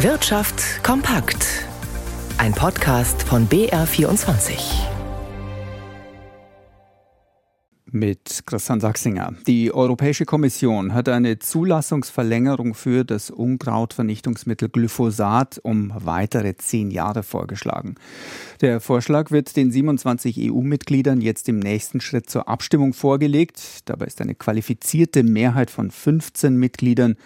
Wirtschaft kompakt. Ein Podcast von BR24. Mit Christian Sachsinger. Die Europäische Kommission hat eine Zulassungsverlängerung für das Unkrautvernichtungsmittel Glyphosat um weitere zehn Jahre vorgeschlagen. Der Vorschlag wird den 27 EU-Mitgliedern jetzt im nächsten Schritt zur Abstimmung vorgelegt. Dabei ist eine qualifizierte Mehrheit von 15 Mitgliedern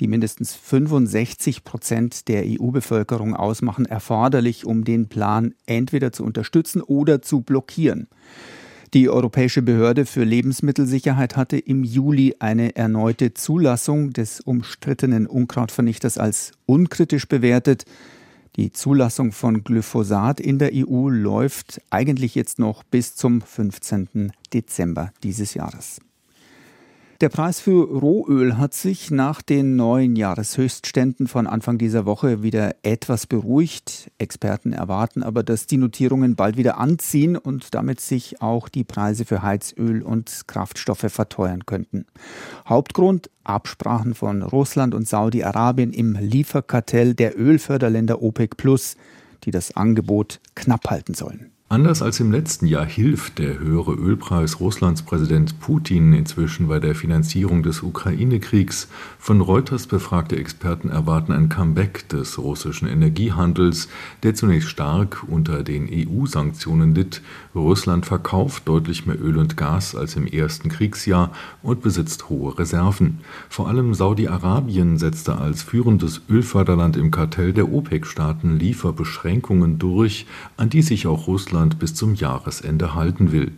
die mindestens 65 Prozent der EU-Bevölkerung ausmachen, erforderlich, um den Plan entweder zu unterstützen oder zu blockieren. Die Europäische Behörde für Lebensmittelsicherheit hatte im Juli eine erneute Zulassung des umstrittenen Unkrautvernichters als unkritisch bewertet. Die Zulassung von Glyphosat in der EU läuft eigentlich jetzt noch bis zum 15. Dezember dieses Jahres. Der Preis für Rohöl hat sich nach den neuen Jahreshöchstständen von Anfang dieser Woche wieder etwas beruhigt. Experten erwarten aber, dass die Notierungen bald wieder anziehen und damit sich auch die Preise für Heizöl und Kraftstoffe verteuern könnten. Hauptgrund Absprachen von Russland und Saudi-Arabien im Lieferkartell der Ölförderländer OPEC Plus, die das Angebot knapp halten sollen. Anders als im letzten Jahr hilft der höhere Ölpreis Russlands Präsident Putin inzwischen bei der Finanzierung des Ukraine-Kriegs. Von Reuters befragte Experten erwarten ein Comeback des russischen Energiehandels, der zunächst stark unter den EU-Sanktionen litt. Russland verkauft deutlich mehr Öl und Gas als im ersten Kriegsjahr und besitzt hohe Reserven. Vor allem Saudi-Arabien setzte als führendes Ölförderland im Kartell der OPEC-Staaten Lieferbeschränkungen durch, an die sich auch Russland Russland bis zum Jahresende halten will.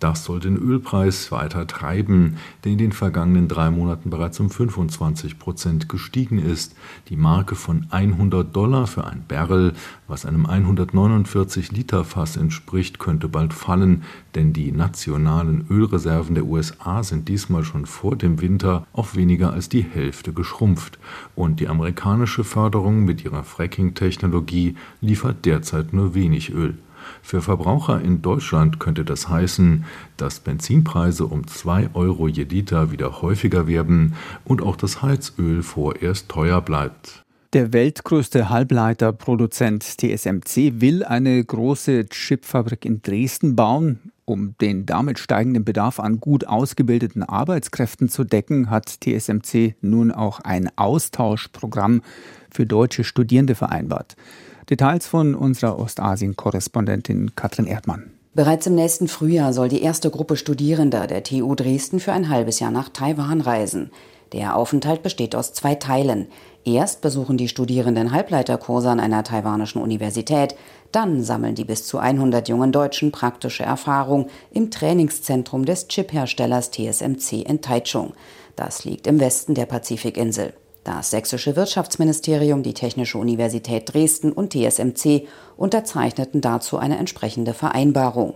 Das soll den Ölpreis weiter treiben, der in den vergangenen drei Monaten bereits um 25 Prozent gestiegen ist. Die Marke von 100 Dollar für ein Barrel, was einem 149 Liter Fass entspricht, könnte bald fallen, denn die nationalen Ölreserven der USA sind diesmal schon vor dem Winter auf weniger als die Hälfte geschrumpft. Und die amerikanische Förderung mit ihrer Fracking-Technologie liefert derzeit nur wenig Öl. Für Verbraucher in Deutschland könnte das heißen, dass Benzinpreise um 2 Euro je Liter wieder häufiger werden und auch das Heizöl vorerst teuer bleibt. Der weltgrößte Halbleiterproduzent TSMC will eine große Chipfabrik in Dresden bauen. Um den damit steigenden Bedarf an gut ausgebildeten Arbeitskräften zu decken, hat TSMC nun auch ein Austauschprogramm für deutsche Studierende vereinbart. Details von unserer Ostasien-Korrespondentin Katrin Erdmann. Bereits im nächsten Frühjahr soll die erste Gruppe Studierender der TU Dresden für ein halbes Jahr nach Taiwan reisen. Der Aufenthalt besteht aus zwei Teilen. Erst besuchen die Studierenden Halbleiterkurse an einer taiwanischen Universität, dann sammeln die bis zu 100 jungen Deutschen praktische Erfahrung im Trainingszentrum des Chipherstellers TSMC in Taichung. Das liegt im Westen der Pazifikinsel. Das sächsische Wirtschaftsministerium, die Technische Universität Dresden und TSMC unterzeichneten dazu eine entsprechende Vereinbarung.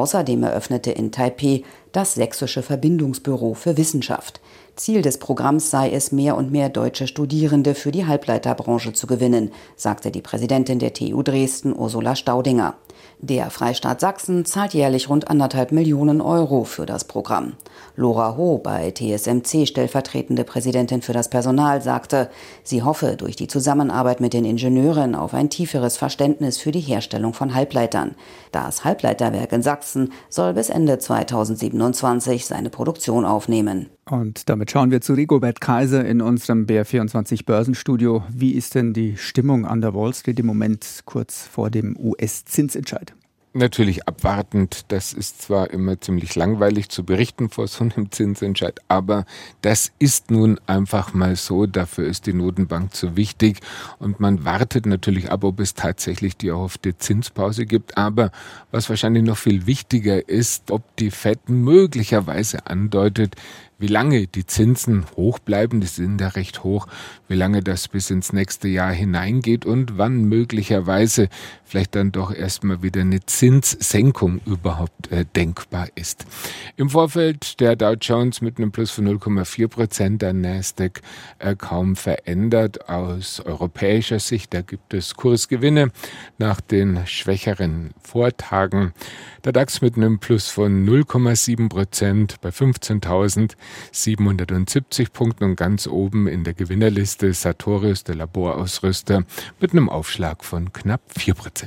Außerdem eröffnete in Taipeh das Sächsische Verbindungsbüro für Wissenschaft. Ziel des Programms sei es, mehr und mehr deutsche Studierende für die Halbleiterbranche zu gewinnen, sagte die Präsidentin der TU Dresden, Ursula Staudinger. Der Freistaat Sachsen zahlt jährlich rund anderthalb Millionen Euro für das Programm. Lora Ho, bei TSMC stellvertretende Präsidentin für das Personal, sagte, sie hoffe durch die Zusammenarbeit mit den Ingenieuren auf ein tieferes Verständnis für die Herstellung von Halbleitern. Das Halbleiterwerk in Sachsen soll bis Ende 2027 seine Produktion aufnehmen. Und damit schauen wir zu Rigobert Kaiser in unserem BR24 Börsenstudio. Wie ist denn die Stimmung an der Wall Street im Moment kurz vor dem US-Zinsentscheid? Natürlich abwartend. Das ist zwar immer ziemlich langweilig zu berichten vor so einem Zinsentscheid, aber das ist nun einfach mal so. Dafür ist die Notenbank zu wichtig und man wartet natürlich ab, ob es tatsächlich die erhoffte Zinspause gibt. Aber was wahrscheinlich noch viel wichtiger ist, ob die FED möglicherweise andeutet, wie lange die Zinsen hoch bleiben, die sind ja recht hoch, wie lange das bis ins nächste Jahr hineingeht und wann möglicherweise vielleicht dann doch erstmal wieder eine Zinssenkung überhaupt äh, denkbar ist. Im Vorfeld der Dow Jones mit einem Plus von 0,4 Prozent, der Nasdaq äh, kaum verändert aus europäischer Sicht. Da gibt es Kursgewinne nach den schwächeren Vortagen. Der DAX mit einem Plus von 0,7 Prozent bei 15.000. 770 Punkten und ganz oben in der Gewinnerliste Sartorius, der Laborausrüster, mit einem Aufschlag von knapp 4 Prozent.